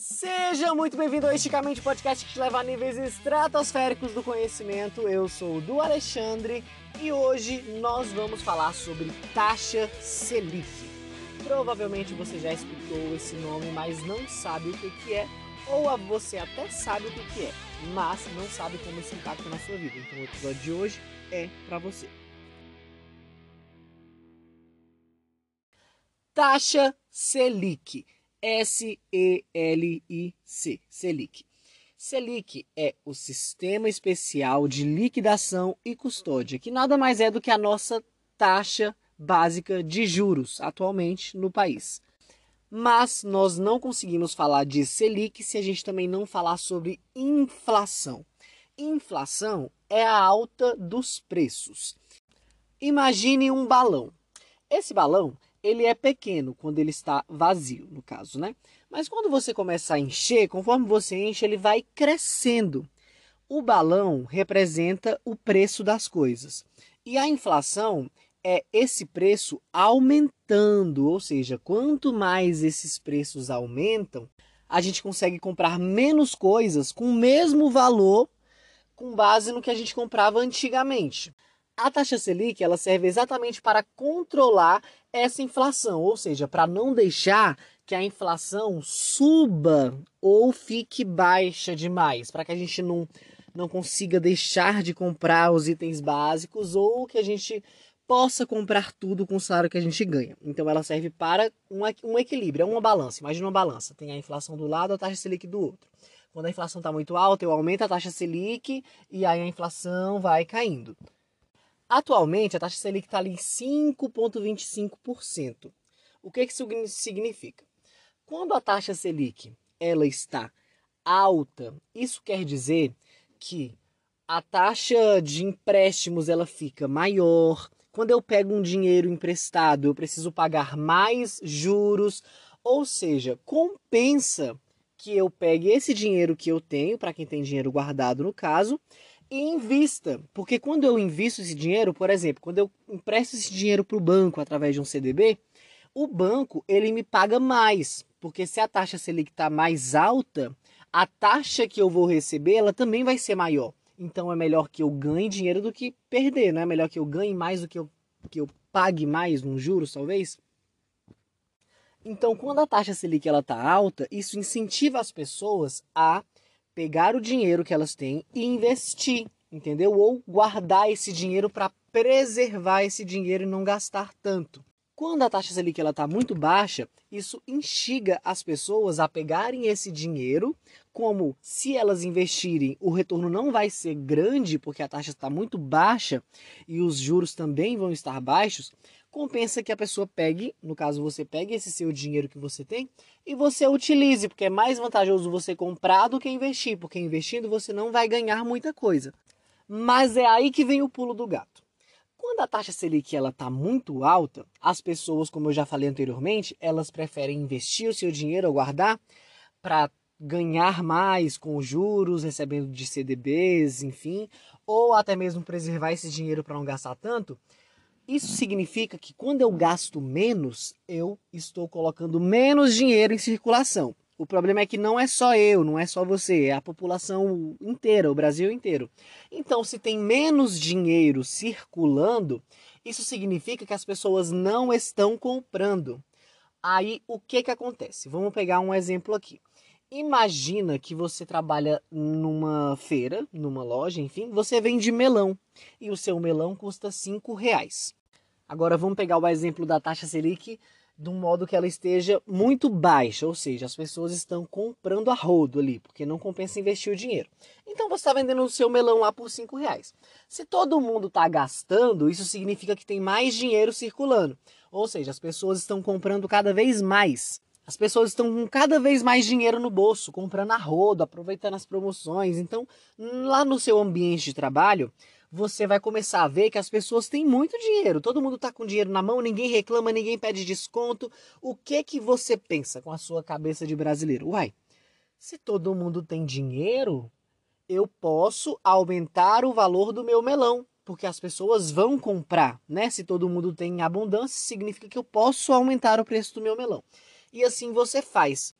Seja muito bem-vindo ao Esticamente Podcast que te leva a níveis estratosféricos do conhecimento. Eu sou o Du Alexandre e hoje nós vamos falar sobre taxa Selic. Provavelmente você já escutou esse nome, mas não sabe o que, é, ou você até sabe o que, que é, mas não sabe como isso impacta na sua vida. Então o episódio de hoje é para você. Taxa Selic. S-E-L-I-C. Selic. Selic é o Sistema Especial de Liquidação e Custódia, que nada mais é do que a nossa taxa básica de juros atualmente no país. Mas nós não conseguimos falar de Selic se a gente também não falar sobre inflação. Inflação é a alta dos preços. Imagine um balão. Esse balão ele é pequeno quando ele está vazio, no caso, né? Mas quando você começa a encher, conforme você enche, ele vai crescendo. O balão representa o preço das coisas. E a inflação é esse preço aumentando, ou seja, quanto mais esses preços aumentam, a gente consegue comprar menos coisas com o mesmo valor com base no que a gente comprava antigamente. A taxa Selic ela serve exatamente para controlar essa inflação, ou seja, para não deixar que a inflação suba ou fique baixa demais, para que a gente não, não consiga deixar de comprar os itens básicos ou que a gente possa comprar tudo com o salário que a gente ganha. Então ela serve para um, um equilíbrio, é uma balança. Imagina uma balança, tem a inflação do lado, a taxa Selic do outro. Quando a inflação está muito alta, eu aumento a taxa Selic e aí a inflação vai caindo. Atualmente, a taxa Selic está ali em 5,25%. O que, que isso significa? Quando a taxa Selic ela está alta, isso quer dizer que a taxa de empréstimos ela fica maior. Quando eu pego um dinheiro emprestado, eu preciso pagar mais juros, ou seja, compensa que eu pegue esse dinheiro que eu tenho, para quem tem dinheiro guardado no caso, e invista. Porque quando eu invisto esse dinheiro, por exemplo, quando eu empresto esse dinheiro para o banco através de um CDB, o banco ele me paga mais. Porque se a taxa Selic está mais alta, a taxa que eu vou receber ela também vai ser maior. Então é melhor que eu ganhe dinheiro do que perder, não é melhor que eu ganhe mais do que eu, que eu pague mais nos juros, talvez? Então, quando a taxa Selic ela está alta, isso incentiva as pessoas a pegar o dinheiro que elas têm e investir, entendeu? Ou guardar esse dinheiro para preservar esse dinheiro e não gastar tanto. Quando a taxa Selic está muito baixa, isso instiga as pessoas a pegarem esse dinheiro, como se elas investirem, o retorno não vai ser grande, porque a taxa está muito baixa e os juros também vão estar baixos, compensa que a pessoa pegue, no caso você pegue esse seu dinheiro que você tem e você utilize, porque é mais vantajoso você comprar do que investir, porque investindo você não vai ganhar muita coisa. Mas é aí que vem o pulo do gato. Quando a taxa Selic ela está muito alta, as pessoas, como eu já falei anteriormente, elas preferem investir o seu dinheiro ou guardar para ganhar mais com juros, recebendo de CDBs, enfim, ou até mesmo preservar esse dinheiro para não gastar tanto. Isso significa que quando eu gasto menos, eu estou colocando menos dinheiro em circulação. O problema é que não é só eu, não é só você, é a população inteira, o Brasil inteiro. Então, se tem menos dinheiro circulando, isso significa que as pessoas não estão comprando. Aí, o que que acontece? Vamos pegar um exemplo aqui. Imagina que você trabalha numa feira, numa loja, enfim, você vende melão e o seu melão custa 5 reais. Agora vamos pegar o exemplo da taxa Selic de um modo que ela esteja muito baixa, ou seja, as pessoas estão comprando a rodo ali, porque não compensa investir o dinheiro. Então você está vendendo o seu melão lá por 5 reais. Se todo mundo está gastando, isso significa que tem mais dinheiro circulando. Ou seja, as pessoas estão comprando cada vez mais. As pessoas estão com cada vez mais dinheiro no bolso, comprando a rodo, aproveitando as promoções. Então, lá no seu ambiente de trabalho, você vai começar a ver que as pessoas têm muito dinheiro. Todo mundo está com dinheiro na mão, ninguém reclama, ninguém pede desconto. O que que você pensa com a sua cabeça de brasileiro? Uai, se todo mundo tem dinheiro, eu posso aumentar o valor do meu melão, porque as pessoas vão comprar, né? Se todo mundo tem abundância, significa que eu posso aumentar o preço do meu melão. E assim você faz.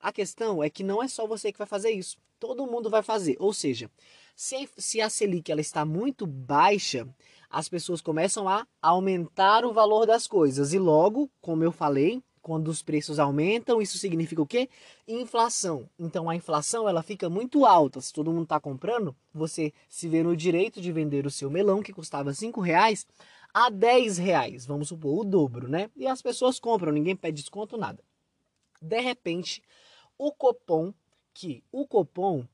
A questão é que não é só você que vai fazer isso. Todo mundo vai fazer. Ou seja, se, se a Selic ela está muito baixa, as pessoas começam a aumentar o valor das coisas. E logo, como eu falei, quando os preços aumentam, isso significa o quê? Inflação. Então a inflação ela fica muito alta. Se todo mundo está comprando, você se vê no direito de vender o seu melão que custava cinco reais a 10 reais, vamos supor, o dobro, né? E as pessoas compram, ninguém pede desconto, nada. De repente, o Copom, que o Copom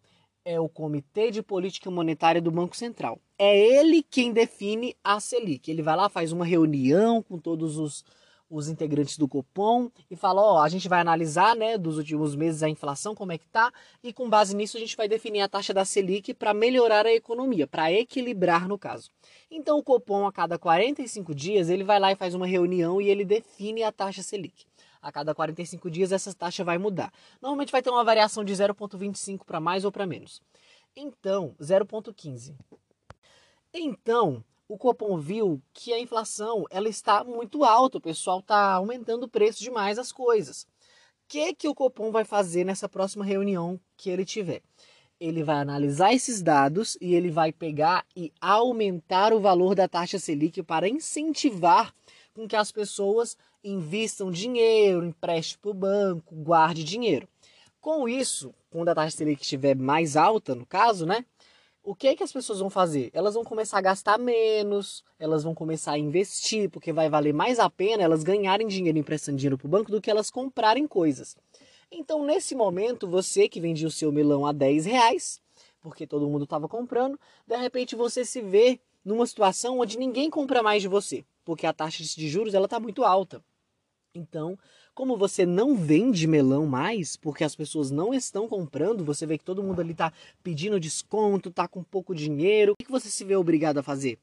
é o Comitê de Política Monetária do Banco Central. É ele quem define a Selic. Ele vai lá, faz uma reunião com todos os, os integrantes do Copom e fala: Ó, a gente vai analisar, né, dos últimos meses a inflação, como é que tá, e com base nisso a gente vai definir a taxa da Selic para melhorar a economia, para equilibrar no caso. Então o Copom, a cada 45 dias, ele vai lá e faz uma reunião e ele define a taxa Selic a cada 45 dias essa taxa vai mudar. Normalmente vai ter uma variação de 0,25 para mais ou para menos. Então, 0,15. Então, o Copom viu que a inflação ela está muito alta, o pessoal está aumentando o preço demais das coisas. O que, que o Copom vai fazer nessa próxima reunião que ele tiver? Ele vai analisar esses dados e ele vai pegar e aumentar o valor da taxa Selic para incentivar com que as pessoas invistam dinheiro, empreste para o banco, guarde dinheiro. Com isso, quando a taxa Selic estiver mais alta, no caso, né? O que, é que as pessoas vão fazer? Elas vão começar a gastar menos, elas vão começar a investir, porque vai valer mais a pena elas ganharem dinheiro emprestando dinheiro para o banco do que elas comprarem coisas. Então, nesse momento, você que vendia o seu melão a 10 reais, porque todo mundo estava comprando, de repente você se vê numa situação onde ninguém compra mais de você porque a taxa de juros ela está muito alta. Então, como você não vende melão mais, porque as pessoas não estão comprando, você vê que todo mundo ali está pedindo desconto, está com pouco dinheiro, o que você se vê obrigado a fazer?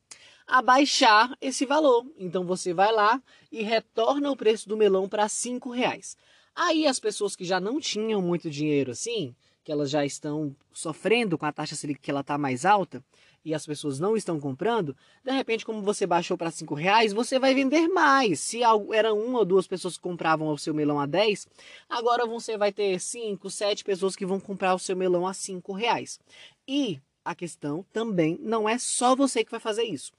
A baixar esse valor. Então você vai lá e retorna o preço do melão para cinco reais. Aí as pessoas que já não tinham muito dinheiro assim, que elas já estão sofrendo com a taxa Selic que ela está mais alta, e as pessoas não estão comprando, de repente, como você baixou para cinco reais, você vai vender mais. Se era uma ou duas pessoas que compravam o seu melão a 10, agora você vai ter cinco, sete pessoas que vão comprar o seu melão a cinco reais. E a questão também não é só você que vai fazer isso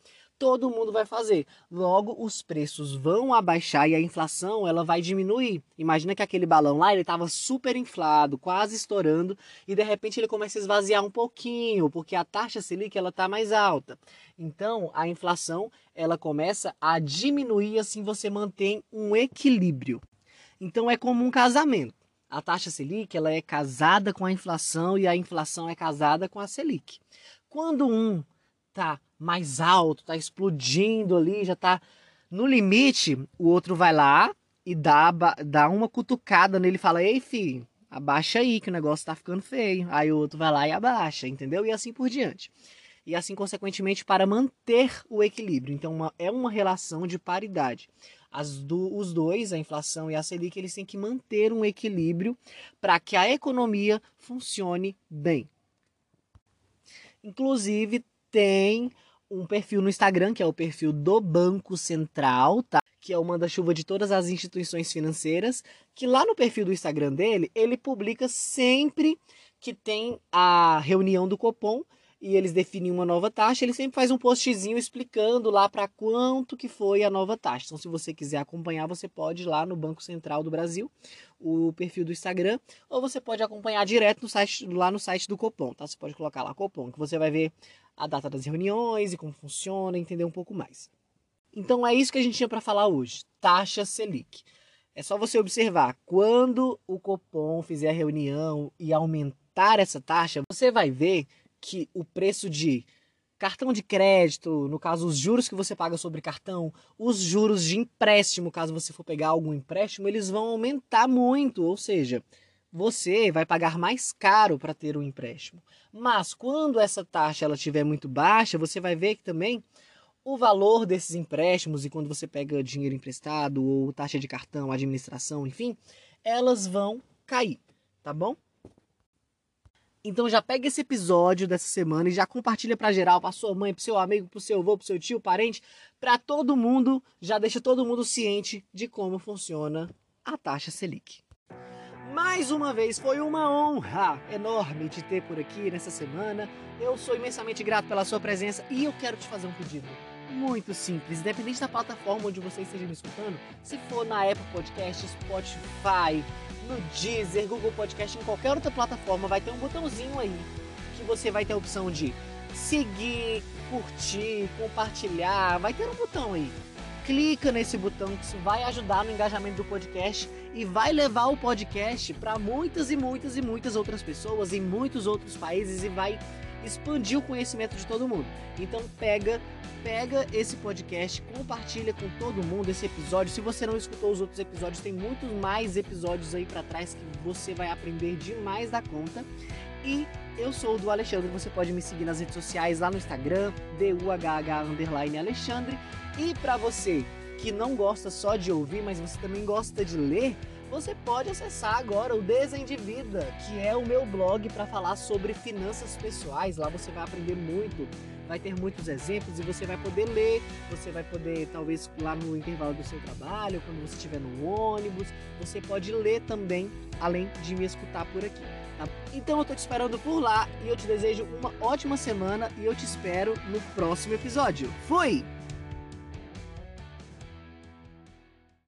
todo mundo vai fazer. Logo, os preços vão abaixar e a inflação ela vai diminuir. Imagina que aquele balão lá ele estava super inflado, quase estourando, e de repente ele começa a esvaziar um pouquinho, porque a taxa Selic ela está mais alta. Então, a inflação ela começa a diminuir, assim você mantém um equilíbrio. Então, é como um casamento. A taxa Selic ela é casada com a inflação e a inflação é casada com a Selic. Quando um tá mais alto, tá explodindo ali, já tá no limite, o outro vai lá e dá, dá uma cutucada nele e fala: Ei, filho, abaixa aí que o negócio tá ficando feio. Aí o outro vai lá e abaixa, entendeu? E assim por diante. E assim, consequentemente, para manter o equilíbrio. Então, uma, é uma relação de paridade. Do, os dois, a inflação e a Selic, eles têm que manter um equilíbrio para que a economia funcione bem. Inclusive, tem um perfil no Instagram, que é o perfil do Banco Central, tá? Que é o manda-chuva de todas as instituições financeiras, que lá no perfil do Instagram dele, ele publica sempre que tem a reunião do Copom e eles definem uma nova taxa, ele sempre faz um postzinho explicando lá para quanto que foi a nova taxa. Então, se você quiser acompanhar, você pode ir lá no Banco Central do Brasil, o perfil do Instagram, ou você pode acompanhar direto no site, lá no site do Copom, tá? Você pode colocar lá Copom, que você vai ver a data das reuniões e como funciona, entender um pouco mais. Então é isso que a gente tinha para falar hoje, taxa Selic. É só você observar, quando o Copom fizer a reunião e aumentar essa taxa, você vai ver que o preço de cartão de crédito, no caso os juros que você paga sobre cartão, os juros de empréstimo, caso você for pegar algum empréstimo, eles vão aumentar muito, ou seja, você vai pagar mais caro para ter um empréstimo. Mas quando essa taxa ela estiver muito baixa, você vai ver que também o valor desses empréstimos e quando você pega dinheiro emprestado ou taxa de cartão, administração, enfim, elas vão cair, tá bom? Então já pega esse episódio dessa semana e já compartilha para geral, para sua mãe, para seu amigo, para seu avô, para seu tio, parente, para todo mundo, já deixa todo mundo ciente de como funciona a taxa Selic. Mais uma vez, foi uma honra enorme te ter por aqui nessa semana. Eu sou imensamente grato pela sua presença e eu quero te fazer um pedido muito simples, independente da plataforma onde você esteja me escutando, se for na Apple Podcast, Spotify, no Deezer, Google Podcast, em qualquer outra plataforma, vai ter um botãozinho aí que você vai ter a opção de seguir, curtir, compartilhar, vai ter um botão aí. Clica nesse botão que isso vai ajudar no engajamento do podcast e vai levar o podcast para muitas e muitas e muitas outras pessoas em muitos outros países e vai expandir o conhecimento de todo mundo. Então pega pega esse podcast, compartilha com todo mundo esse episódio. Se você não escutou os outros episódios, tem muitos mais episódios aí para trás que você vai aprender demais da conta. E eu sou o do Alexandre, você pode me seguir nas redes sociais lá no Instagram, DUHH Alexandre. E para você que não gosta só de ouvir, mas você também gosta de ler, você pode acessar agora o Desendivida, que é o meu blog para falar sobre finanças pessoais. Lá você vai aprender muito vai ter muitos exemplos e você vai poder ler, você vai poder, talvez lá no intervalo do seu trabalho, quando você estiver no ônibus, você pode ler também, além de me escutar por aqui. Tá? Então eu tô te esperando por lá e eu te desejo uma ótima semana e eu te espero no próximo episódio. Fui!